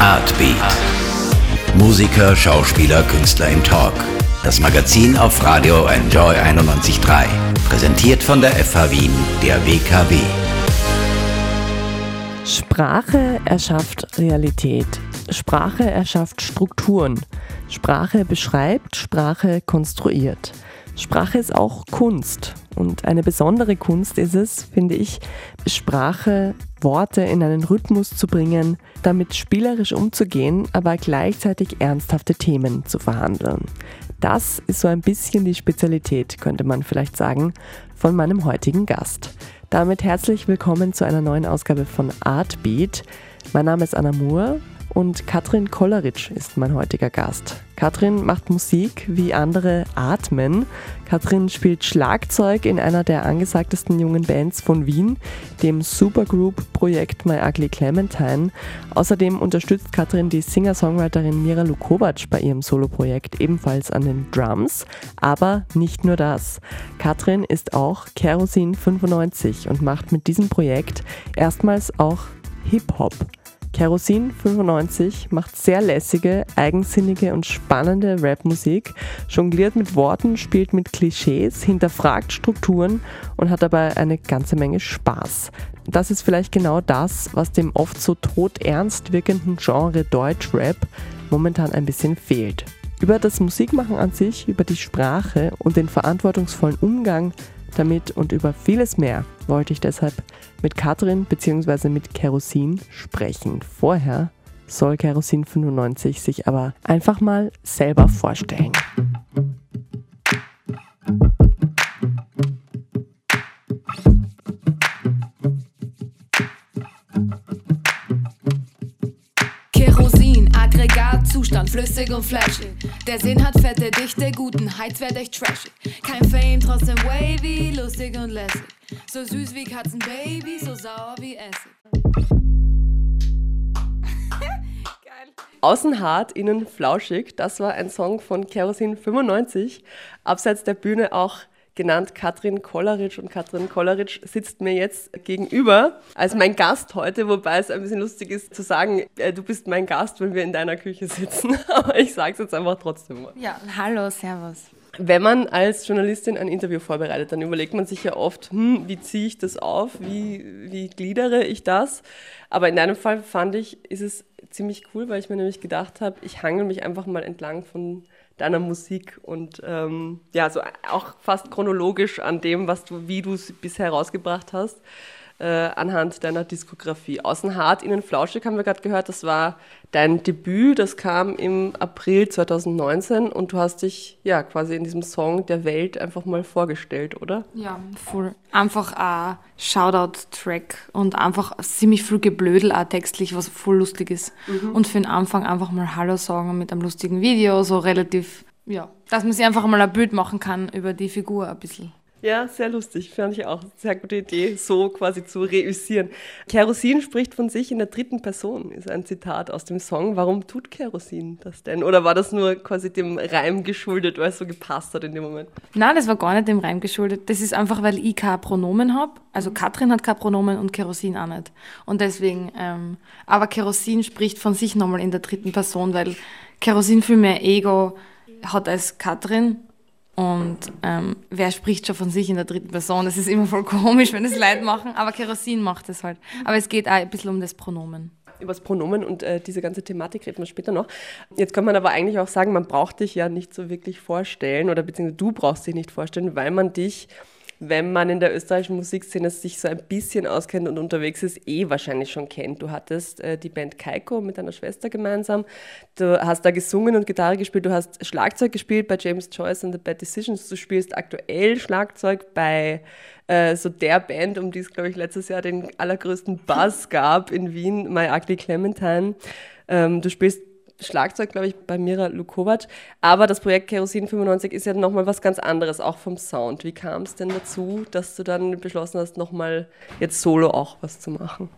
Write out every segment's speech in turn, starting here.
Artbeat. Musiker, Schauspieler, Künstler im Talk. Das Magazin auf Radio Enjoy 91.3. Präsentiert von der FH Wien, der WKW. Sprache erschafft Realität. Sprache erschafft Strukturen. Sprache beschreibt, Sprache konstruiert. Sprache ist auch Kunst. Und eine besondere Kunst ist es, finde ich, Sprache, Worte in einen Rhythmus zu bringen, damit spielerisch umzugehen, aber gleichzeitig ernsthafte Themen zu verhandeln. Das ist so ein bisschen die Spezialität, könnte man vielleicht sagen, von meinem heutigen Gast. Damit herzlich willkommen zu einer neuen Ausgabe von Artbeat. Mein Name ist Anna Moore und Katrin Kolleritsch ist mein heutiger Gast. Katrin macht Musik, wie andere atmen. Katrin spielt Schlagzeug in einer der angesagtesten jungen Bands von Wien, dem Supergroup-Projekt My Ugly Clementine. Außerdem unterstützt Katrin die Singer-Songwriterin Mira Lukovac bei ihrem Soloprojekt ebenfalls an den Drums. Aber nicht nur das. Katrin ist auch Kerosin 95 und macht mit diesem Projekt erstmals auch Hip-Hop. Kerosin 95 macht sehr lässige, eigensinnige und spannende Rapmusik, jongliert mit Worten, spielt mit Klischees, hinterfragt Strukturen und hat dabei eine ganze Menge Spaß. Das ist vielleicht genau das, was dem oft so todernst wirkenden Genre Deutschrap momentan ein bisschen fehlt. Über das Musikmachen an sich, über die Sprache und den verantwortungsvollen Umgang damit und über vieles mehr wollte ich deshalb mit Katrin bzw. mit Kerosin sprechen. Vorher soll Kerosin 95 sich aber einfach mal selber vorstellen. Zustand, flüssig und flashig. Der Sinn hat fette Dichte, guten Heiz werd echt trashig. Kein Fame, trotzdem wavy, lustig und lässig. So süß wie Katzenbaby, so sauer wie Essig. Außen hart, innen flauschig, das war ein Song von Kerosin 95. Abseits der Bühne auch genannt Katrin Kolleritsch. Und Katrin Kolleritsch sitzt mir jetzt gegenüber als mein Gast heute, wobei es ein bisschen lustig ist zu sagen, äh, du bist mein Gast, wenn wir in deiner Küche sitzen. Aber ich sage es jetzt einfach trotzdem mal. Ja, hallo, servus. Wenn man als Journalistin ein Interview vorbereitet, dann überlegt man sich ja oft, hm, wie ziehe ich das auf, wie, wie gliedere ich das. Aber in deinem Fall fand ich, ist es ziemlich cool, weil ich mir nämlich gedacht habe, ich hangel mich einfach mal entlang von deiner Musik und ähm, ja, so auch fast chronologisch an dem, was du, wie du es bisher herausgebracht hast äh, anhand deiner Diskografie. Außen hart, innen flauschig haben wir gerade gehört, das war dein Debüt, das kam im April 2019 und du hast dich ja quasi in diesem Song der Welt einfach mal vorgestellt, oder? Ja, voll. Einfach ein Shoutout-Track und einfach ziemlich viel Geblödel auch textlich, was voll lustig ist. Mhm. Und für den Anfang einfach mal Hallo sagen mit einem lustigen Video, so relativ, ja, dass man sich einfach mal ein Bild machen kann über die Figur ein bisschen. Ja, sehr lustig. Fand ich auch. Sehr gute Idee, so quasi zu reüssieren. Kerosin spricht von sich in der dritten Person, ist ein Zitat aus dem Song. Warum tut Kerosin das denn? Oder war das nur quasi dem Reim geschuldet, weil es so gepasst hat in dem Moment? Nein, das war gar nicht dem Reim geschuldet. Das ist einfach, weil ich kein Pronomen habe. Also Katrin hat kein Pronomen und Kerosin auch nicht. Und deswegen, ähm, aber Kerosin spricht von sich nochmal in der dritten Person, weil Kerosin viel mehr Ego hat als Katrin und ähm, wer spricht schon von sich in der dritten Person? Das ist immer voll komisch, wenn es Leute machen, aber Kerosin macht es halt. Aber es geht auch ein bisschen um das Pronomen. Über das Pronomen und äh, diese ganze Thematik reden wir später noch. Jetzt kann man aber eigentlich auch sagen, man braucht dich ja nicht so wirklich vorstellen oder beziehungsweise du brauchst dich nicht vorstellen, weil man dich wenn man in der österreichischen Musikszene sich so ein bisschen auskennt und unterwegs ist, eh wahrscheinlich schon kennt. Du hattest äh, die Band Kaiko mit deiner Schwester gemeinsam. Du hast da gesungen und Gitarre gespielt. Du hast Schlagzeug gespielt bei James Joyce and the Bad Decisions. Du spielst aktuell Schlagzeug bei äh, so der Band, um die es, glaube ich, letztes Jahr den allergrößten Buzz gab in Wien, My Ugly Clementine. Ähm, du spielst Schlagzeug, glaube ich, bei Mira Lukovac. Aber das Projekt Kerosin 95 ist ja nochmal was ganz anderes, auch vom Sound. Wie kam es denn dazu, dass du dann beschlossen hast, nochmal jetzt solo auch was zu machen?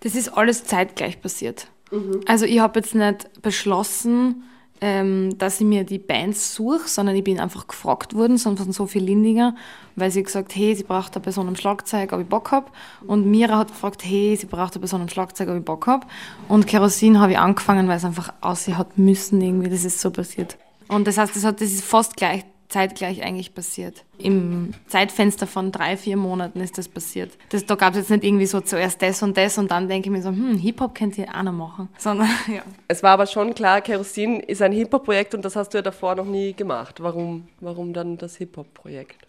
Das ist alles zeitgleich passiert. Mhm. Also ich habe jetzt nicht beschlossen, ähm, dass ich mir die Bands suche, sondern ich bin einfach gefragt worden von Sophie Lindinger, weil sie gesagt hey, sie braucht eine Person am Schlagzeug, ob ich Bock habe. Und Mira hat gefragt, hey, sie braucht eine Person am Schlagzeug, ob ich Bock habe. Und Kerosin habe ich angefangen, weil es einfach aussehen hat müssen irgendwie, das ist so passiert. Und das heißt, das, hat, das ist fast gleich zeitgleich eigentlich passiert. Im Zeitfenster von drei, vier Monaten ist das passiert. Das, da gab es jetzt nicht irgendwie so zuerst das und das und dann denke ich mir so, hm, Hip-Hop könnt ihr auch noch machen. Sondern, ja. Es war aber schon klar, Kerosin ist ein Hip-Hop-Projekt und das hast du ja davor noch nie gemacht. Warum, warum dann das Hip-Hop-Projekt?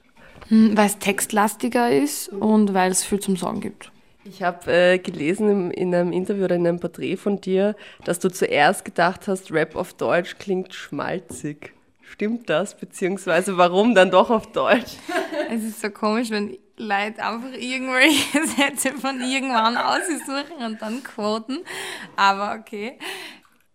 Hm, weil es textlastiger ist und weil es viel zum Sagen gibt. Ich habe äh, gelesen im, in einem Interview oder in einem Porträt von dir, dass du zuerst gedacht hast, Rap auf Deutsch klingt schmalzig. Stimmt das? Beziehungsweise warum dann doch auf Deutsch? Es ist so komisch, wenn Leute einfach irgendwelche Sätze von irgendwann aussuchen und dann quoten. Aber okay.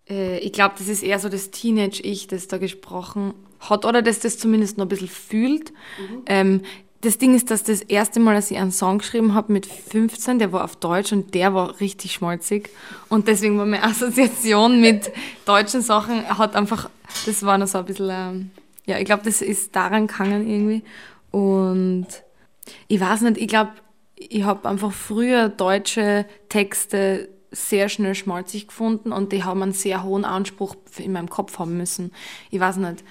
Äh, ich glaube, das ist eher so das Teenage-Ich, das da gesprochen hat oder das das zumindest noch ein bisschen fühlt. Mhm. Ähm, das Ding ist, dass das erste Mal, als ich einen Song geschrieben habe mit 15, der war auf Deutsch und der war richtig schmalzig. Und deswegen war meine Assoziation mit deutschen Sachen, hat einfach, das war noch so ein bisschen, ähm, ja, ich glaube, das ist daran gegangen irgendwie. Und ich weiß nicht, ich glaube, ich habe einfach früher deutsche Texte sehr schnell schmalzig gefunden und die haben einen sehr hohen Anspruch in meinem Kopf haben müssen. Ich weiß nicht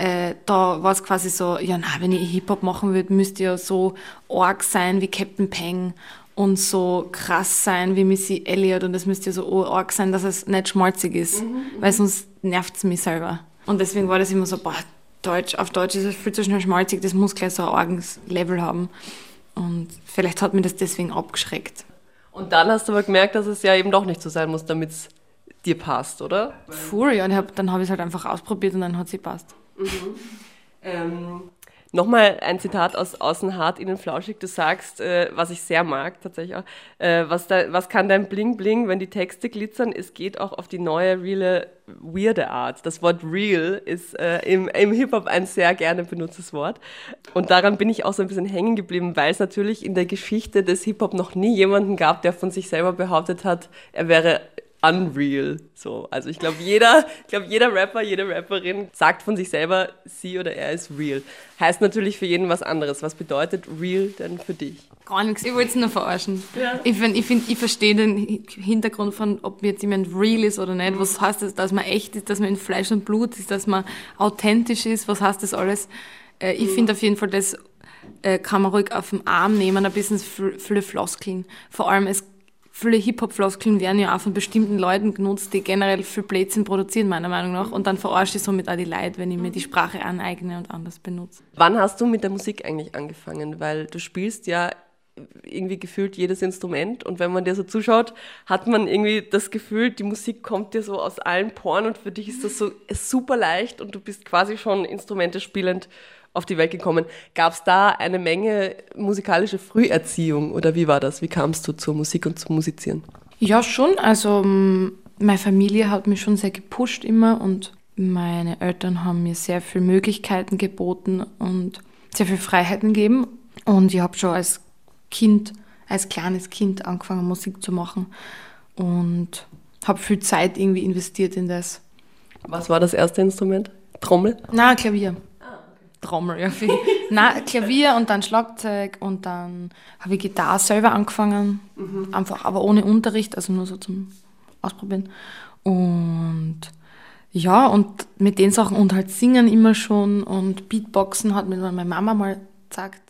äh, da war es quasi so, ja, na, wenn ich Hip-Hop machen würde, müsste ja so arg sein wie Captain Peng und so krass sein wie Missy Elliott und es müsste ja so arg sein, dass es nicht schmalzig ist, mhm, mhm. weil sonst nervt es mich selber. Und deswegen war das immer so, boah, Deutsch, auf Deutsch ist es viel zu schnell schmalzig, das muss gleich so ein arges Level haben. Und vielleicht hat mir das deswegen abgeschreckt. Und dann hast du aber gemerkt, dass es ja eben doch nicht so sein muss, damit es dir passt, oder? Fuhr, ja, und hab, dann habe ich es halt einfach ausprobiert und dann hat sie passt. Mhm. Ähm, Nochmal ein Zitat aus Außen hart, innen flauschig. Du sagst, äh, was ich sehr mag tatsächlich auch, äh, was, da, was kann dein Bling Bling, wenn die Texte glitzern? Es geht auch auf die neue, reale, weirde Art. Das Wort real ist äh, im, im Hip-Hop ein sehr gerne benutztes Wort. Und daran bin ich auch so ein bisschen hängen geblieben, weil es natürlich in der Geschichte des Hip-Hop noch nie jemanden gab, der von sich selber behauptet hat, er wäre unreal. So, also ich glaube, jeder, ich glaube, jeder Rapper, jede Rapperin sagt von sich selber, sie oder er ist real. Heißt natürlich für jeden was anderes. Was bedeutet real denn für dich? Gar nichts, ich wollte es nur verarschen. Ja. Ich ich, find, ich verstehe den Hintergrund von, ob jetzt jemand real ist oder nicht. Was heißt das, dass man echt ist, dass man in Fleisch und Blut ist, dass man authentisch ist? Was heißt das alles? Äh, ich finde auf jeden Fall, das äh, kann man ruhig auf den Arm nehmen, ein bisschen viele Floskeln. Vor allem, es viele Hip-Hop-Floskeln werden ja auch von bestimmten Leuten genutzt, die generell viel Blödsinn produzieren, meiner Meinung nach. Und dann verarsche ich somit auch die Leute, wenn ich mir die Sprache aneigne und anders benutze. Wann hast du mit der Musik eigentlich angefangen? Weil du spielst ja irgendwie gefühlt jedes Instrument und wenn man dir so zuschaut, hat man irgendwie das Gefühl, die Musik kommt dir so aus allen Poren und für dich ist das so super leicht und du bist quasi schon Instrumente spielend auf die Welt gekommen. Gab es da eine Menge musikalische Früherziehung oder wie war das? Wie kamst du zur Musik und zum Musizieren? Ja, schon. Also meine Familie hat mich schon sehr gepusht immer und meine Eltern haben mir sehr viele Möglichkeiten geboten und sehr viel Freiheiten gegeben. Und ich habe schon als Kind, als kleines Kind angefangen, Musik zu machen und habe viel Zeit irgendwie investiert in das. Was war das erste Instrument? Trommel? Na, Klavier. Trommel, ja. Viel. Nein, Klavier und dann Schlagzeug und dann habe ich Gitarre selber angefangen. Mhm. Einfach, aber ohne Unterricht, also nur so zum Ausprobieren. Und ja, und mit den Sachen und halt singen immer schon und Beatboxen hat mir meine Mama mal gesagt.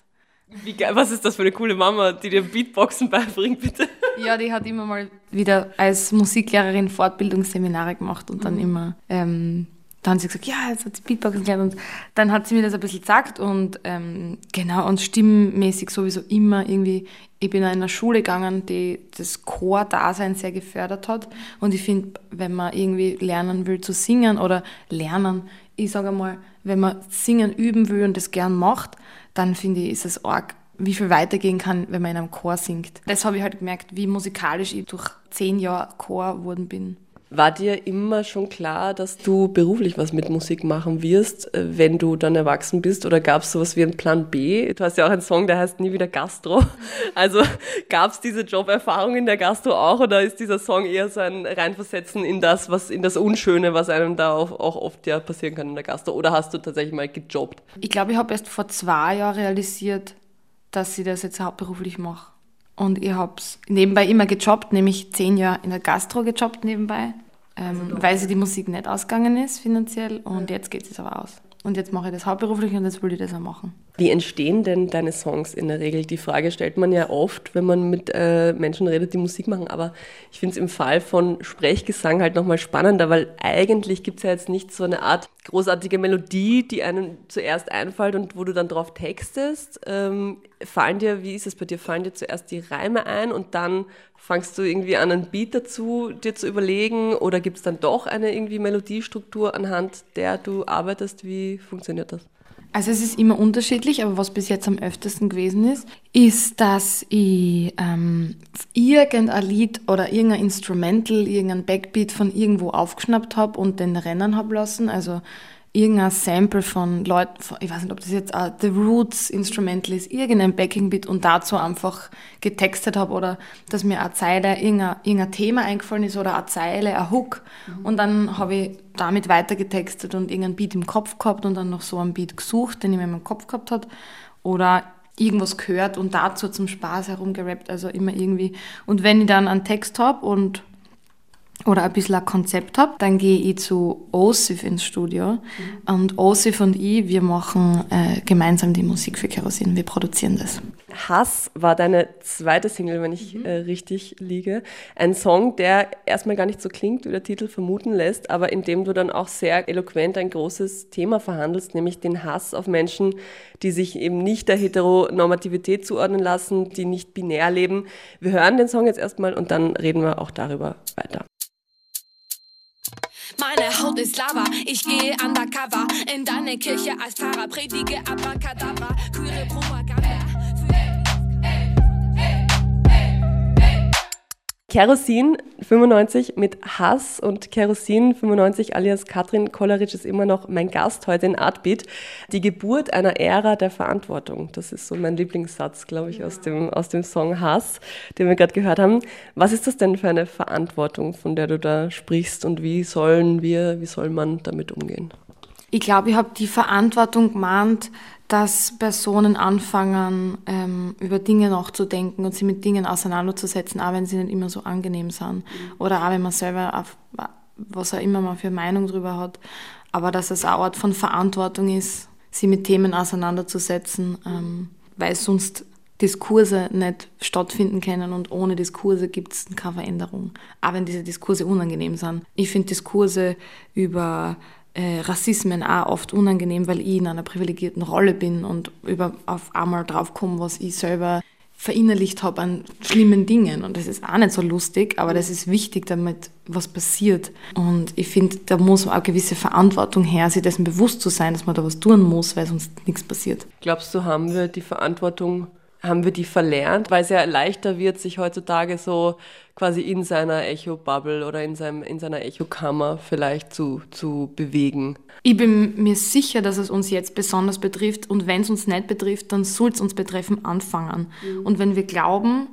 Wie geil, was ist das für eine coole Mama, die dir Beatboxen beibringt, bitte? Ja, die hat immer mal wieder als Musiklehrerin Fortbildungsseminare gemacht und dann mhm. immer ähm, dann hat sie gesagt, ja, jetzt hat sie Beatboxen gelernt und dann hat sie mir das ein bisschen gesagt und ähm, genau, und stimmmäßig sowieso immer irgendwie, ich bin in einer Schule gegangen, die das Chor-Dasein sehr gefördert hat und ich finde, wenn man irgendwie lernen will zu singen oder lernen, ich sage mal, wenn man singen üben will und das gern macht, dann finde ich, ist es arg, wie viel weitergehen kann, wenn man in einem Chor singt. Das habe ich halt gemerkt, wie musikalisch ich durch zehn Jahre Chor geworden bin. War dir immer schon klar, dass du beruflich was mit Musik machen wirst, äh, wenn du dann erwachsen bist? Oder gab es sowas wie einen Plan B? Du hast ja auch einen Song, der heißt Nie wieder Gastro. Also gab es diese Joberfahrung in der Gastro auch oder ist dieser Song eher so ein Reinversetzen in das, was in das Unschöne, was einem da auch, auch oft ja passieren kann in der Gastro? Oder hast du tatsächlich mal gejobbt? Ich glaube, ich habe erst vor zwei Jahren realisiert, dass ich das jetzt hauptberuflich mache. Und ich habe nebenbei immer gejobbt, nämlich zehn Jahre in der Gastro gejobbt nebenbei, ähm, also weil sie die Musik nicht ausgegangen ist finanziell. Und jetzt geht es aber aus. Und jetzt mache ich das hauptberuflich und jetzt will ich das auch machen. Wie entstehen denn deine Songs in der Regel? Die Frage stellt man ja oft, wenn man mit äh, Menschen redet, die Musik machen. Aber ich finde es im Fall von Sprechgesang halt nochmal spannender, weil eigentlich gibt es ja jetzt nicht so eine Art großartige Melodie, die einem zuerst einfällt und wo du dann drauf textest. Ähm, fallen dir, wie ist es bei dir, fallen dir zuerst die Reime ein und dann fangst du irgendwie an, einen Beat dazu dir zu überlegen oder gibt es dann doch eine irgendwie Melodiestruktur, anhand der du arbeitest? Wie funktioniert das? Also es ist immer unterschiedlich, aber was bis jetzt am öftesten gewesen ist, ist, dass ich ähm, irgendein Lied oder irgendein Instrumental, irgendein Backbeat von irgendwo aufgeschnappt habe und den rennen habe lassen. Also irgendein Sample von Leuten, ich weiß nicht, ob das jetzt uh, The Roots Instrumental ist, irgendein Backing Beat und dazu einfach getextet habe oder dass mir eine Zeile, irgendein, irgendein Thema eingefallen ist oder eine Zeile, ein Hook mhm. und dann habe ich damit weiter getextet und irgendein Beat im Kopf gehabt und dann noch so einen Beat gesucht, den ich mir meinem Kopf gehabt hat oder irgendwas gehört und dazu zum Spaß herumgerappt, also immer irgendwie. Und wenn ich dann einen Text habe und oder ein bisschen ein Konzept habe, dann gehe ich zu OSIF ins Studio. Mhm. Und OSIF und ich, wir machen äh, gemeinsam die Musik für Kerosin. Wir produzieren das. Hass war deine zweite Single, wenn ich mhm. äh, richtig liege. Ein Song, der erstmal gar nicht so klingt, wie der Titel vermuten lässt, aber in dem du dann auch sehr eloquent ein großes Thema verhandelst, nämlich den Hass auf Menschen, die sich eben nicht der Heteronormativität zuordnen lassen, die nicht binär leben. Wir hören den Song jetzt erstmal und dann reden wir auch darüber weiter. Meine Haut ist Lava, ich gehe undercover in deine Kirche als Pfarrer, predige Abracadabra, queere Propaganda. Kerosin 95 mit Hass und Kerosin 95 alias Katrin Kolleritsch ist immer noch mein Gast heute in Artbeat. Die Geburt einer Ära der Verantwortung. Das ist so mein Lieblingssatz, glaube ich, ja. aus, dem, aus dem Song Hass, den wir gerade gehört haben. Was ist das denn für eine Verantwortung, von der du da sprichst und wie sollen wir, wie soll man damit umgehen? Ich glaube, ich habe die Verantwortung gemeint, dass Personen anfangen, ähm, über Dinge nachzudenken und sich mit Dingen auseinanderzusetzen, auch wenn sie nicht immer so angenehm sind. Oder auch wenn man selber, auf, was auch immer man für Meinung darüber hat. Aber dass es eine Art von Verantwortung ist, sich mit Themen auseinanderzusetzen, ähm, weil sonst Diskurse nicht stattfinden können und ohne Diskurse gibt es keine Veränderung. Auch wenn diese Diskurse unangenehm sind. Ich finde Diskurse über äh, Rassismen auch oft unangenehm, weil ich in einer privilegierten Rolle bin und über, auf einmal draufkomme, was ich selber verinnerlicht habe an schlimmen Dingen. Und das ist auch nicht so lustig, aber das ist wichtig, damit was passiert. Und ich finde, da muss auch gewisse Verantwortung her, sich dessen bewusst zu sein, dass man da was tun muss, weil sonst nichts passiert. Glaubst du, haben wir die Verantwortung haben wir die verlernt, weil es ja leichter wird, sich heutzutage so quasi in seiner Echo-Bubble oder in, seinem, in seiner Echo-Kammer vielleicht zu, zu bewegen. Ich bin mir sicher, dass es uns jetzt besonders betrifft und wenn es uns nicht betrifft, dann soll es uns betreffen anfangen. Mhm. Und wenn wir glauben,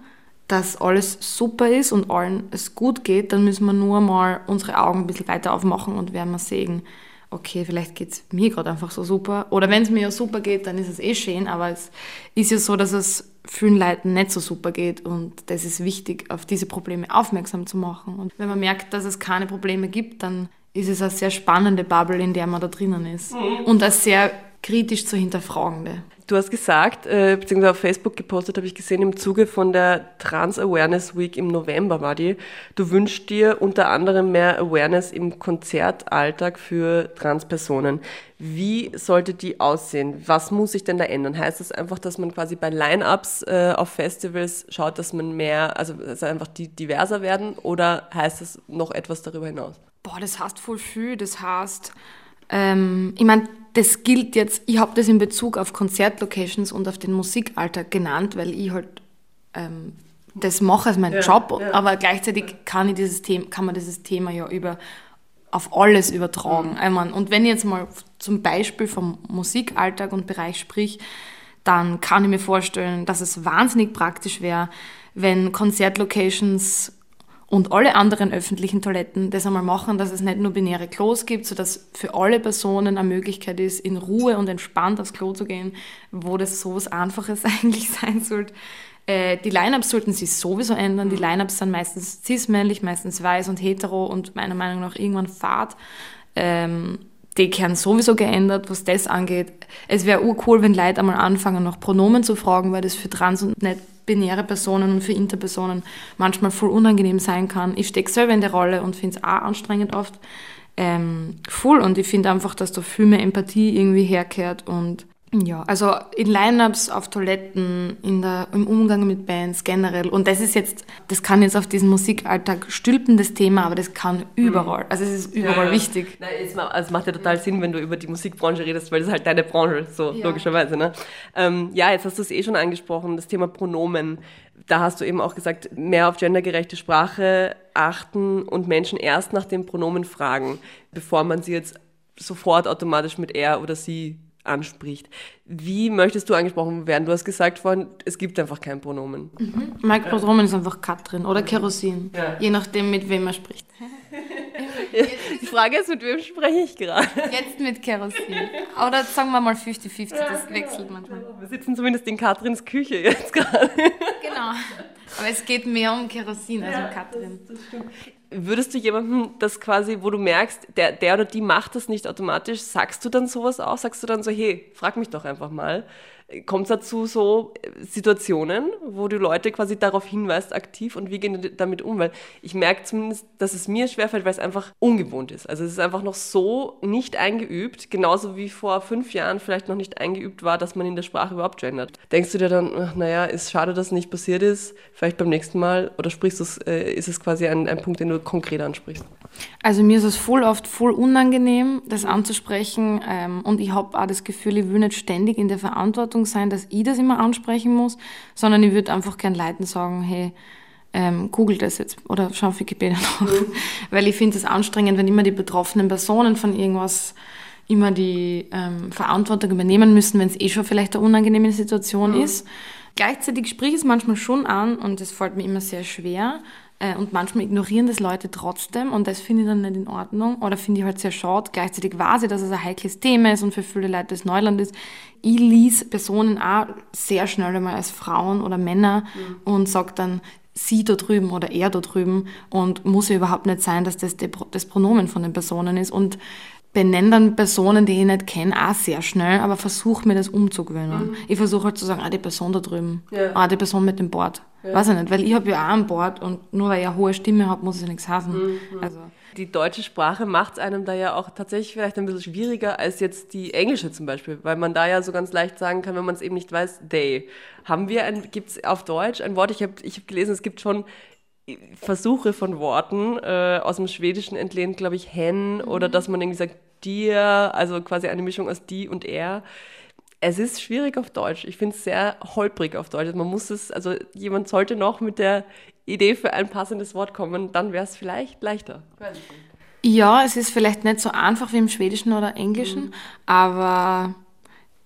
dass alles super ist und allen es gut geht, dann müssen wir nur mal unsere Augen ein bisschen weiter aufmachen und werden wir sehen, okay, vielleicht geht es mir gerade einfach so super. Oder wenn es mir ja super geht, dann ist es eh schön, aber es ist ja so, dass es vielen Leuten nicht so super geht und das ist wichtig, auf diese Probleme aufmerksam zu machen. Und wenn man merkt, dass es keine Probleme gibt, dann ist es eine sehr spannende Bubble, in der man da drinnen ist. Mhm. Und eine sehr kritisch zu hinterfragende. Du hast gesagt, äh, beziehungsweise auf Facebook gepostet, habe ich gesehen, im Zuge von der Trans Awareness Week im November war die. Du wünschst dir unter anderem mehr Awareness im Konzertalltag für Transpersonen. Wie sollte die aussehen? Was muss sich denn da ändern? Heißt das einfach, dass man quasi bei Line-Ups äh, auf Festivals schaut, dass man mehr, also dass einfach die diverser werden oder heißt das noch etwas darüber hinaus? Boah, das heißt voll viel. Das heißt, ähm, ich meine, das gilt jetzt, ich habe das in Bezug auf Konzertlocations und auf den Musikalltag genannt, weil ich halt ähm, das mache als mein ja, Job, ja. aber gleichzeitig kann, ich dieses Thema, kann man dieses Thema ja über, auf alles übertragen. Mhm. Meine, und wenn ich jetzt mal zum Beispiel vom Musikalltag und Bereich sprich, dann kann ich mir vorstellen, dass es wahnsinnig praktisch wäre, wenn Konzertlocations und alle anderen öffentlichen Toiletten das einmal machen, dass es nicht nur binäre Klos gibt, sodass für alle Personen eine Möglichkeit ist, in Ruhe und entspannt aufs Klo zu gehen, wo das so was Einfaches eigentlich sein sollte. Äh, die Lineups sollten sich sowieso ändern. Die mhm. Lineups sind meistens cis-männlich, meistens weiß und hetero und meiner Meinung nach irgendwann fad. Ähm, die kehren sowieso geändert, was das angeht. Es wäre urcool, wenn Leute einmal anfangen, nach Pronomen zu fragen, weil das für trans- und nicht binäre Personen und für Interpersonen manchmal voll unangenehm sein kann. Ich stecke selber in der Rolle und finde es auch anstrengend oft. Ähm, voll und ich finde einfach, dass da viel mehr Empathie irgendwie herkehrt und ja, also in Lineups, auf Toiletten, in der, im Umgang mit Bands generell. Und das ist jetzt, das kann jetzt auf diesen Musikalltag stülpen, das Thema, aber das kann überall. Also es ist überall ja, wichtig. Nein, es, macht, also macht ja total Sinn, wenn du über die Musikbranche redest, weil das ist halt deine Branche, so ja. logischerweise. Ne? Ähm, ja, jetzt hast du es eh schon angesprochen, das Thema Pronomen. Da hast du eben auch gesagt, mehr auf gendergerechte Sprache achten und Menschen erst nach den Pronomen fragen, bevor man sie jetzt sofort automatisch mit er oder sie anspricht. Wie möchtest du angesprochen werden? Du hast gesagt vorhin, es gibt einfach kein Pronomen. Mhm. Mein Pronomen ist einfach Katrin oder Kerosin, ja. je nachdem, mit wem er spricht. Die Frage ist, mit wem spreche ich gerade? Jetzt mit Kerosin. Oder sagen wir mal 50-50, das wechselt manchmal. Wir sitzen zumindest in Katrins Küche jetzt gerade. Genau. Aber es geht mehr um Kerosin als um Katrin. Das, das Würdest du jemandem das quasi, wo du merkst, der, der oder die macht das nicht automatisch, sagst du dann sowas auch? Sagst du dann so, hey, frag mich doch einfach mal. Kommt es dazu so äh, Situationen, wo du Leute quasi darauf hinweist, aktiv und wie gehen die damit um? Weil ich merke zumindest, dass es mir schwerfällt, weil es einfach ungewohnt ist. Also es ist einfach noch so nicht eingeübt, genauso wie vor fünf Jahren vielleicht noch nicht eingeübt war, dass man in der Sprache überhaupt gendert. Denkst du dir dann, ach, naja, ist schade, dass es nicht passiert ist, vielleicht beim nächsten Mal oder sprichst du's, äh, ist es quasi ein, ein Punkt, den du konkret ansprichst? Also mir ist es voll oft voll unangenehm, das anzusprechen ähm, und ich habe auch das Gefühl, ich will nicht ständig in der Verantwortung Verantwortung sein, dass ich das immer ansprechen muss, sondern ich würde einfach gern Leuten sagen, hey, ähm, google das jetzt oder schau auf Wikipedia nach. Mhm. Weil ich finde es anstrengend, wenn immer die betroffenen Personen von irgendwas immer die ähm, Verantwortung übernehmen müssen, wenn es eh schon vielleicht eine unangenehme Situation mhm. ist. Gleichzeitig sprich ich es manchmal schon an und das fällt mir immer sehr schwer. Äh, und manchmal ignorieren das Leute trotzdem und das finde ich dann nicht in Ordnung oder finde ich halt sehr schade. Gleichzeitig weiß ich, dass es ein heikles Thema ist und für viele Leute das Neuland ist. Ich lies Personen auch sehr schnell einmal als Frauen oder Männer mhm. und sage dann, sie da drüben oder er da drüben und muss ja überhaupt nicht sein, dass das das Pronomen von den Personen ist und benenne dann Personen, die ich nicht kenne, auch sehr schnell, aber versuche mir das umzugewöhnen. Mhm. Ich versuche halt zu sagen, ah, die Person da drüben, ja. ah, die Person mit dem Board. Ja. Weiß ich nicht, weil ich habe ja auch ein Board und nur weil ich eine hohe Stimme habe, muss ja nichts heißen. Mhm. Also. Die deutsche Sprache macht es einem da ja auch tatsächlich vielleicht ein bisschen schwieriger als jetzt die englische zum Beispiel, weil man da ja so ganz leicht sagen kann, wenn man es eben nicht weiß, they. Haben wir ein, gibt es auf Deutsch ein Wort, ich habe ich hab gelesen, es gibt schon Versuche von Worten äh, aus dem Schwedischen entlehnt, glaube ich, hen mhm. oder dass man irgendwie sagt dir, also quasi eine Mischung aus die und er. Es ist schwierig auf Deutsch. Ich finde es sehr holprig auf Deutsch. Man muss es, also jemand sollte noch mit der Idee für ein passendes Wort kommen, dann wäre es vielleicht leichter. Ja, es ist vielleicht nicht so einfach wie im Schwedischen oder Englischen, mhm. aber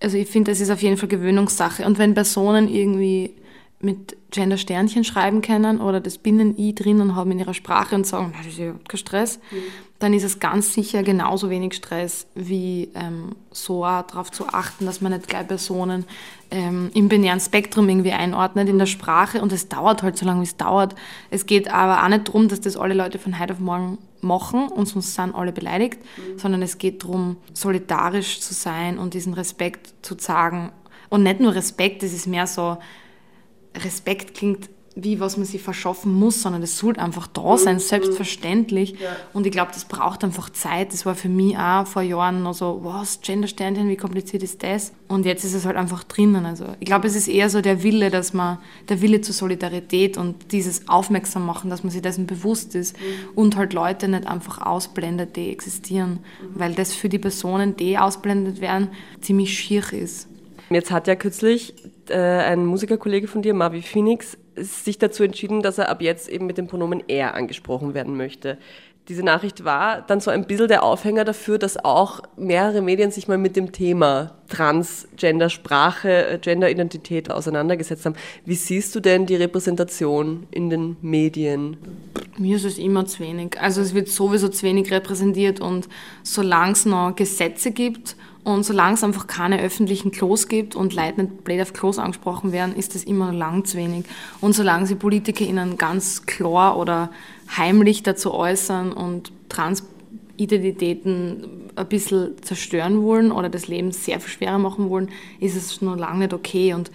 also ich finde, es ist auf jeden Fall Gewöhnungssache. Und wenn Personen irgendwie mit Gender-Sternchen schreiben können oder das Binnen-I drinnen haben in ihrer Sprache und sagen, das ist ja kein Stress, mhm. Dann ist es ganz sicher genauso wenig Stress, wie ähm, so darauf zu achten, dass man nicht gleich Personen ähm, im binären Spektrum irgendwie einordnet in der Sprache und es dauert halt so lange, wie es dauert. Es geht aber auch nicht darum, dass das alle Leute von heute auf morgen machen und sonst sind alle beleidigt, mhm. sondern es geht darum, solidarisch zu sein und diesen Respekt zu zeigen. Und nicht nur Respekt, es ist mehr so, Respekt klingt wie was man sich verschaffen muss, sondern das sollte einfach da sein, mhm. selbstverständlich. Ja. Und ich glaube, das braucht einfach Zeit. Das war für mich auch vor Jahren noch so, was, Gender-Sternchen, wie kompliziert ist das? Und jetzt ist es halt einfach drinnen. Also ich glaube, es ist eher so der Wille, dass man, der Wille zur Solidarität und dieses Aufmerksam machen, dass man sich dessen bewusst ist mhm. und halt Leute nicht einfach ausblendet, die existieren. Mhm. Weil das für die Personen, die ausblendet werden, ziemlich schier ist. Jetzt hat ja kürzlich äh, ein Musikerkollege von dir, Marvi Phoenix, sich dazu entschieden, dass er ab jetzt eben mit dem Pronomen er angesprochen werden möchte diese Nachricht war dann so ein bisschen der Aufhänger dafür, dass auch mehrere Medien sich mal mit dem Thema Transgender, Sprache, äh, Genderidentität auseinandergesetzt haben. Wie siehst du denn die Repräsentation in den Medien? Mir ist es immer zu wenig. Also es wird sowieso zu wenig repräsentiert und solange es noch Gesetze gibt und solange es einfach keine öffentlichen Klos gibt und Leute nicht blöd auf Klos angesprochen werden, ist das immer lang zu wenig. Und solange sie PolitikerInnen ganz klar oder heimlich dazu äußern und Transidentitäten ein bisschen zerstören wollen oder das Leben sehr viel schwerer machen wollen, ist es noch lange nicht okay. Und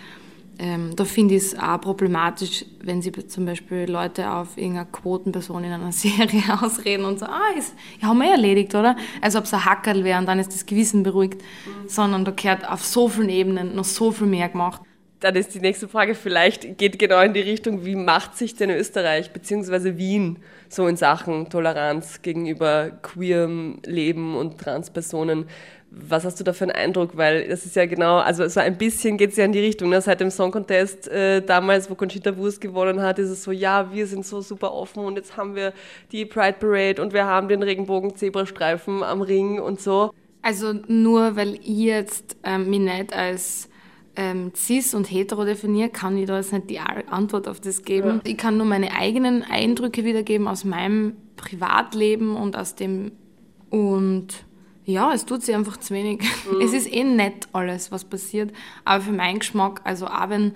ähm, da finde ich es auch problematisch, wenn sie zum Beispiel Leute auf irgendeine Quotenperson in einer Serie ausreden und so, ah, ist, ja, haben wir erledigt, oder? Als ob es ein Hackerl wäre und dann ist das Gewissen beruhigt, mhm. sondern da gehört auf so vielen Ebenen noch so viel mehr gemacht. Dann ist die nächste Frage vielleicht, geht genau in die Richtung, wie macht sich denn Österreich bzw. Wien so in Sachen Toleranz gegenüber queerem Leben und Transpersonen? Was hast du da für einen Eindruck? Weil das ist ja genau, also so ein bisschen geht es ja in die Richtung. Ne? Seit dem Song Contest äh, damals, wo Conchita Wurst gewonnen hat, ist es so, ja, wir sind so super offen und jetzt haben wir die Pride Parade und wir haben den Regenbogen-Zebrastreifen am Ring und so. Also nur weil ich jetzt ähm, mich nicht als ähm, cis und hetero definiere, kann ich da jetzt nicht die Antwort auf das geben. Ja. Ich kann nur meine eigenen Eindrücke wiedergeben aus meinem Privatleben und aus dem und ja, es tut sich einfach zu wenig. Mhm. Es ist eh nett alles, was passiert. Aber für meinen Geschmack, also auch wenn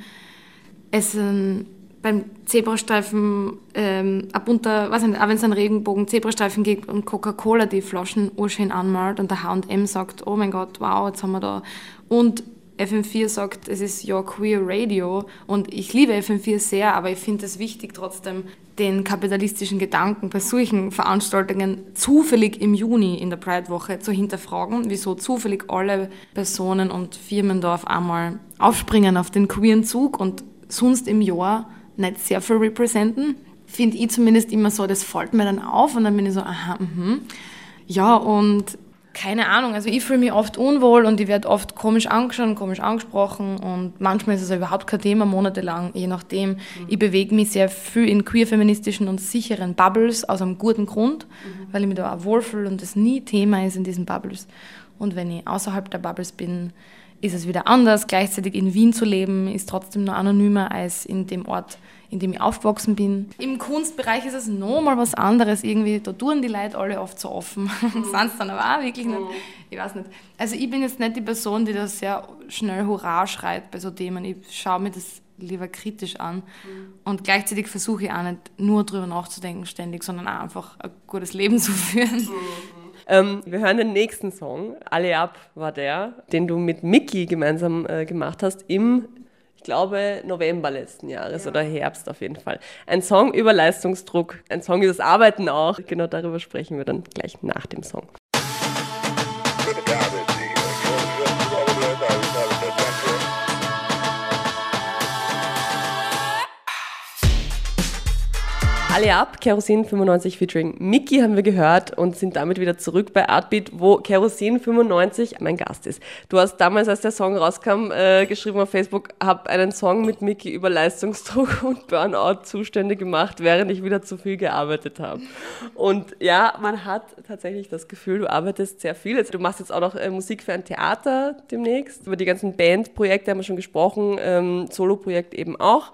es ein, beim Zebrastreifen ähm, ab unter, weiß nicht, auch wenn es einen Regenbogen Zebrastreifen gibt und Coca-Cola die Flaschen urschön anmalt und der H&M sagt, oh mein Gott, wow, jetzt haben wir da und FM4 sagt, es ist ja queer Radio und ich liebe FM4 sehr, aber ich finde es wichtig trotzdem, den kapitalistischen Gedanken bei solchen Veranstaltungen zufällig im Juni in der Pride-Woche zu hinterfragen, wieso zufällig alle Personen und Firmen da auf einmal aufspringen auf den queeren Zug und sonst im Jahr nicht sehr viel repräsentieren. Finde ich zumindest immer so, das fällt mir dann auf und dann bin ich so, aha, mhm. Ja, und keine Ahnung, also ich fühle mich oft unwohl und ich werde oft komisch angeschaut komisch angesprochen und manchmal ist es überhaupt kein Thema, monatelang, je nachdem. Mhm. Ich bewege mich sehr viel in queer-feministischen und sicheren Bubbles aus einem guten Grund, mhm. weil ich mich da auch wohlfühle und das nie Thema ist in diesen Bubbles. Und wenn ich außerhalb der Bubbles bin, ist es wieder anders. Gleichzeitig in Wien zu leben, ist trotzdem noch anonymer als in dem Ort, in dem ich aufgewachsen bin. Im Kunstbereich ist es nochmal was anderes irgendwie. Da tun die Leute alle oft so offen. Mhm. Sind es dann aber auch wirklich nicht. Mhm. Ich weiß nicht. Also ich bin jetzt nicht die Person, die da sehr schnell Hurra schreit bei so Themen. Ich schaue mir das lieber kritisch an. Mhm. Und gleichzeitig versuche ich auch nicht nur drüber nachzudenken ständig, sondern auch einfach ein gutes Leben zu führen. Mhm. Ähm, wir hören den nächsten Song. Alle ab war der, den du mit Mickey gemeinsam äh, gemacht hast im ich glaube, November letzten Jahres ja. oder Herbst auf jeden Fall. Ein Song über Leistungsdruck, ein Song über das Arbeiten auch. Genau darüber sprechen wir dann gleich nach dem Song. Alle ab, Kerosin 95 featuring Mickey haben wir gehört und sind damit wieder zurück bei Artbeat, wo Kerosin 95 mein Gast ist. Du hast damals, als der Song rauskam, äh, geschrieben auf Facebook, hab einen Song mit Mickey über Leistungsdruck und Burnout-Zustände gemacht, während ich wieder zu viel gearbeitet habe. Und ja, man hat tatsächlich das Gefühl, du arbeitest sehr viel. Also, du machst jetzt auch noch äh, Musik für ein Theater demnächst. Über die ganzen Bandprojekte haben wir schon gesprochen, ähm, Solo-Projekt eben auch.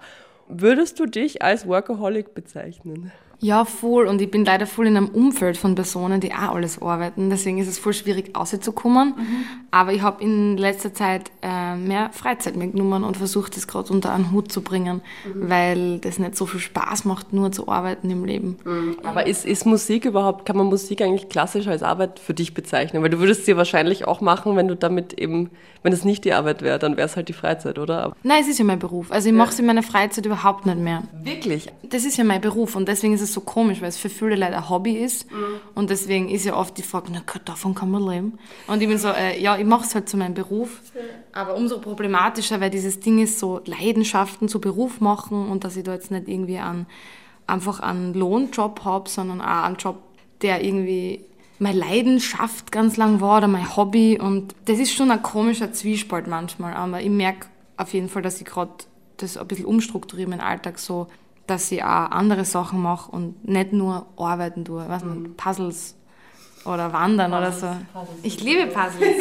Würdest du dich als Workaholic bezeichnen? Ja, voll. Und ich bin leider voll in einem Umfeld von Personen, die auch alles arbeiten. Deswegen ist es voll schwierig, rauszukommen. Mhm. Aber ich habe in letzter Zeit äh, mehr Freizeit mitgenommen und versucht, das gerade unter einen Hut zu bringen, mhm. weil das nicht so viel Spaß macht, nur zu arbeiten im Leben. Mhm. Aber ist, ist Musik überhaupt, kann man Musik eigentlich klassisch als Arbeit für dich bezeichnen? Weil du würdest sie wahrscheinlich auch machen, wenn du damit eben, wenn es nicht die Arbeit wäre, dann wäre es halt die Freizeit, oder? Nein, es ist ja mein Beruf. Also ich ja. mache es in meiner Freizeit überhaupt nicht mehr. Wirklich? Das ist ja mein Beruf und deswegen ist es so komisch, weil es für viele Leute ein Hobby ist. Mhm. Und deswegen ist ja oft die Frage, na Gott, davon kann man leben. Und ich bin so, äh, ja, ich mache es halt zu meinem Beruf. Aber umso problematischer, weil dieses Ding ist, so Leidenschaften zu Beruf machen und dass ich da jetzt nicht irgendwie an, einfach einen Lohnjob habe, sondern auch einen Job, der irgendwie meine Leidenschaft ganz lang war oder mein Hobby. Und das ist schon ein komischer Zwiespalt manchmal. Aber ich merke auf jeden Fall, dass ich gerade das ein bisschen umstrukturieren, meinen Alltag so, dass ich auch andere Sachen mache und nicht nur arbeiten tue. Was mhm. Puzzles oder Wandern Puzzles, oder so. Puzzles. Ich liebe Puzzles.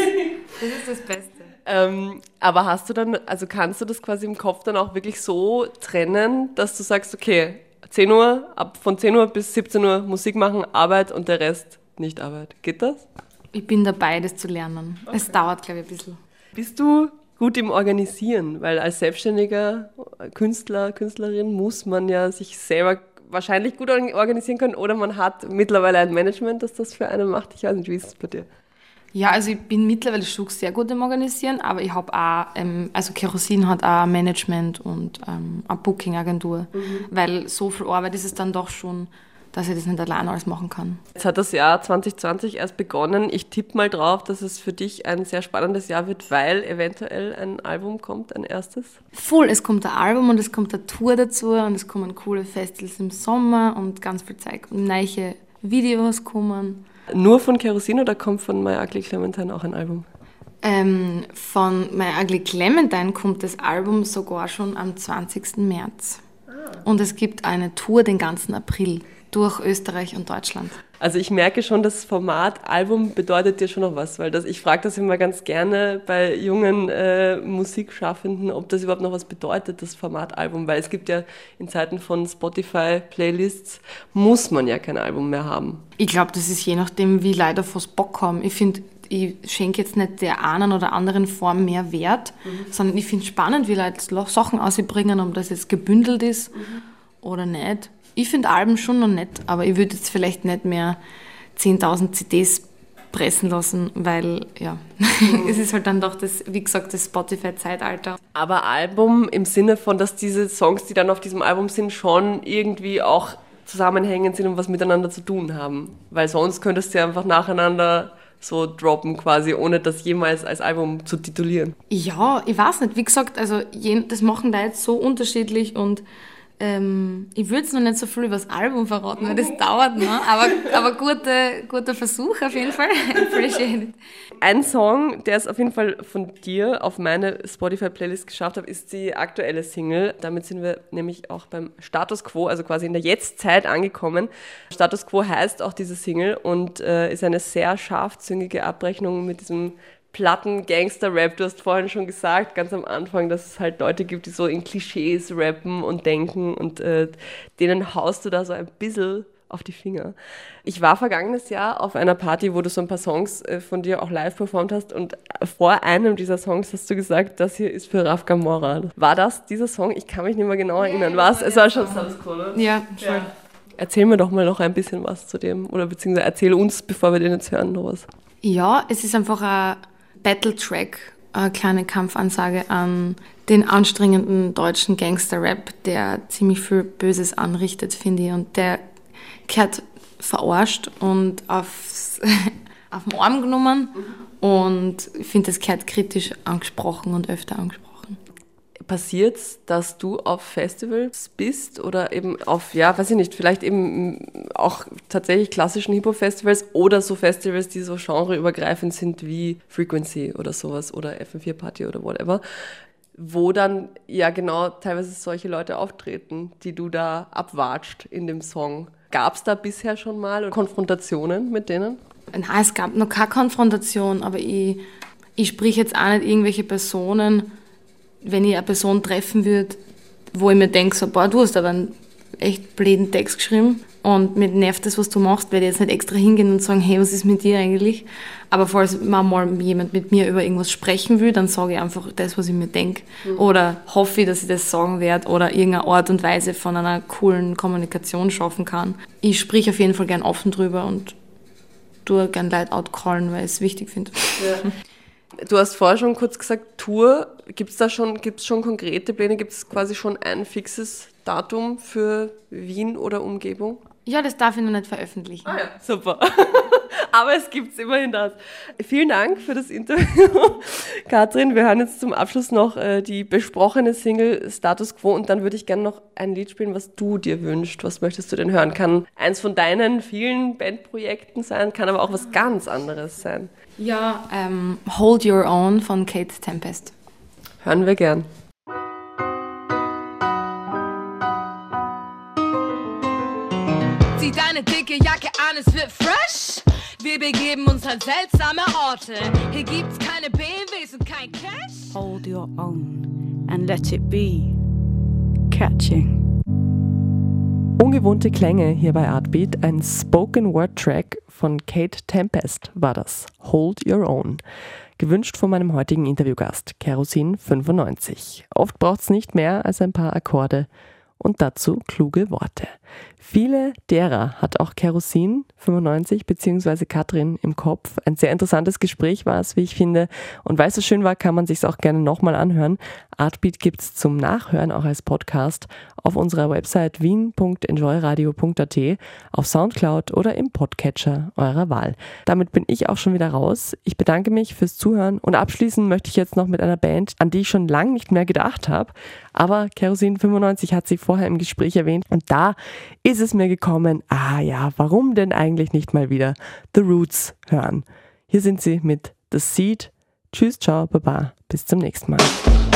das ist das Beste. Ähm, aber hast du dann, also kannst du das quasi im Kopf dann auch wirklich so trennen, dass du sagst, okay, 10 Uhr, ab von 10 Uhr bis 17 Uhr Musik machen, Arbeit und der Rest nicht Arbeit. Geht das? Ich bin dabei, das zu lernen. Okay. Es dauert, glaube ich, ein bisschen. Bist du gut im Organisieren? Weil als selbstständiger Künstler, Künstlerin muss man ja sich selber wahrscheinlich gut organisieren können oder man hat mittlerweile ein Management, das das für einen macht. Ich weiß nicht, wie ist es bei dir? Ja, also ich bin mittlerweile schon sehr gut im Organisieren, aber ich habe auch, ähm, also Kerosin hat auch Management und ähm, eine Booking-Agentur, mhm. weil so viel Arbeit ist es dann doch schon, dass ich das nicht allein alles machen kann. Jetzt hat das Jahr 2020 erst begonnen. Ich tippe mal drauf, dass es für dich ein sehr spannendes Jahr wird, weil eventuell ein Album kommt, ein erstes. Voll, es kommt ein Album und es kommt eine Tour dazu und es kommen coole Festivals im Sommer und ganz viel Zeit und neue Videos kommen. Nur von Kerosin oder kommt von My Ugly Clementine auch ein Album? Ähm, von My Ugly Clementine kommt das Album sogar schon am 20. März. Ah. Und es gibt eine Tour den ganzen April durch Österreich und Deutschland. Also ich merke schon, das Format Album bedeutet dir schon noch was, weil das, ich frage das immer ganz gerne bei jungen äh, Musikschaffenden, ob das überhaupt noch was bedeutet, das Format Album, weil es gibt ja in Zeiten von Spotify-Playlists, muss man ja kein Album mehr haben. Ich glaube, das ist je nachdem, wie auf was Bock haben. Ich finde, ich schenke jetzt nicht der einen oder anderen Form mehr Wert, mhm. sondern ich finde es spannend, wie Leute Sachen ausbringen, ob das jetzt gebündelt ist mhm. oder nicht. Ich finde Alben schon noch nett, aber ich würde jetzt vielleicht nicht mehr 10.000 CDs pressen lassen, weil ja, mhm. es ist halt dann doch das, wie gesagt, das Spotify-Zeitalter. Aber Album im Sinne von, dass diese Songs, die dann auf diesem Album sind, schon irgendwie auch zusammenhängend sind und was miteinander zu tun haben. Weil sonst könntest du ja einfach nacheinander so droppen quasi, ohne das jemals als Album zu titulieren. Ja, ich weiß nicht. Wie gesagt, also das machen da jetzt so unterschiedlich und ähm, ich würde es noch nicht so viel über das Album verraten, weil das dauert noch, aber, aber guter, Versuch auf jeden Fall. Appreciate it. Ein Song, der es auf jeden Fall von dir auf meine Spotify-Playlist geschafft hat, ist die aktuelle Single. Damit sind wir nämlich auch beim Status Quo, also quasi in der Jetztzeit angekommen. Status Quo heißt auch diese Single und äh, ist eine sehr scharfzüngige Abrechnung mit diesem platten Gangster-Rap. Du hast vorhin schon gesagt, ganz am Anfang, dass es halt Leute gibt, die so in Klischees rappen und denken und äh, denen haust du da so ein bisschen auf die Finger. Ich war vergangenes Jahr auf einer Party, wo du so ein paar Songs äh, von dir auch live performt hast und vor einem dieser Songs hast du gesagt, das hier ist für Raf Gamora. War das dieser Song? Ich kann mich nicht mehr genau erinnern. Ja, was? Es war schon Status Quo, ne? Ja, schon. Ja. Erzähl mir doch mal noch ein bisschen was zu dem oder beziehungsweise erzähl uns, bevor wir den jetzt hören, noch was. Ja, es ist einfach ein Battle-Track, eine kleine Kampfansage an den anstrengenden deutschen Gangster-Rap, der ziemlich viel Böses anrichtet, finde ich. Und der kehrt verarscht und aufs, auf den Arm genommen. Und ich finde, das kehrt kritisch angesprochen und öfter angesprochen passiert dass du auf Festivals bist oder eben auf, ja, weiß ich nicht, vielleicht eben auch tatsächlich klassischen Hip-Hop-Festivals oder so Festivals, die so genreübergreifend sind wie Frequency oder sowas oder FM4-Party oder whatever, wo dann ja genau teilweise solche Leute auftreten, die du da abwatscht in dem Song. Gab es da bisher schon mal Konfrontationen mit denen? Nein, es gab noch keine Konfrontation, aber ich, ich sprich jetzt auch nicht irgendwelche Personen wenn ich eine Person treffen würde, wo ich mir denke, so, boah, du hast aber einen echt blöden Text geschrieben und mir nervt das, was du machst, werde ich jetzt nicht extra hingehen und sagen, hey, was ist mit dir eigentlich? Aber falls mal jemand mit mir über irgendwas sprechen will, dann sage ich einfach das, was ich mir denke. Mhm. Oder hoffe ich, dass ich das sagen werde oder irgendeine Art und Weise von einer coolen Kommunikation schaffen kann. Ich sprich auf jeden Fall gern offen drüber und tue gern Leute outcallen, weil ich es wichtig finde. Ja. Du hast vorher schon kurz gesagt, Tour. Gibt es da schon, gibt's schon konkrete Pläne? Gibt es quasi schon ein fixes Datum für Wien oder Umgebung? Ja, das darf ich noch nicht veröffentlichen. Ah ja, super. Aber es gibt es immerhin das. Vielen Dank für das Interview, Katrin. Wir hören jetzt zum Abschluss noch äh, die besprochene Single Status Quo und dann würde ich gerne noch ein Lied spielen, was du dir wünschst. Was möchtest du denn hören? Kann eins von deinen vielen Bandprojekten sein, kann aber auch was ganz anderes sein. Ja, um, Hold Your Own von Kate Tempest. Hören wir gern. Zieh deine dicke Jacke an, es wird fresh. Wir begeben uns an seltsame Orte. Hier gibt's keine BMWs und kein Cash. Hold your own and let it be catching. Ungewohnte Klänge hier bei Artbeat, ein Spoken Word Track von Kate Tempest war das. Hold Your Own. Gewünscht von meinem heutigen Interviewgast, Kerosin 95. Oft braucht es nicht mehr als ein paar Akkorde und dazu kluge Worte. Viele derer hat auch Kerosin 95 bzw. Katrin im Kopf. Ein sehr interessantes Gespräch war es, wie ich finde. Und weil es so schön war, kann man sich auch gerne nochmal anhören. Artbeat gibt es zum Nachhören auch als Podcast auf unserer Website wien.enjoyradio.at, auf Soundcloud oder im Podcatcher eurer Wahl. Damit bin ich auch schon wieder raus. Ich bedanke mich fürs Zuhören und abschließen möchte ich jetzt noch mit einer Band, an die ich schon lange nicht mehr gedacht habe. Aber Kerosin 95 hat sie vorher im Gespräch erwähnt und da ist es mir gekommen, ah ja, warum denn eigentlich nicht mal wieder The Roots hören? Hier sind sie mit The Seed. Tschüss, ciao, baba, bis zum nächsten Mal.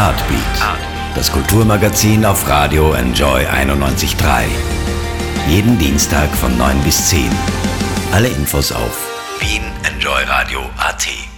Artbeat, das Kulturmagazin auf Radio Enjoy 91.3. Jeden Dienstag von 9 bis 10. Alle Infos auf wienenjoyradio.at.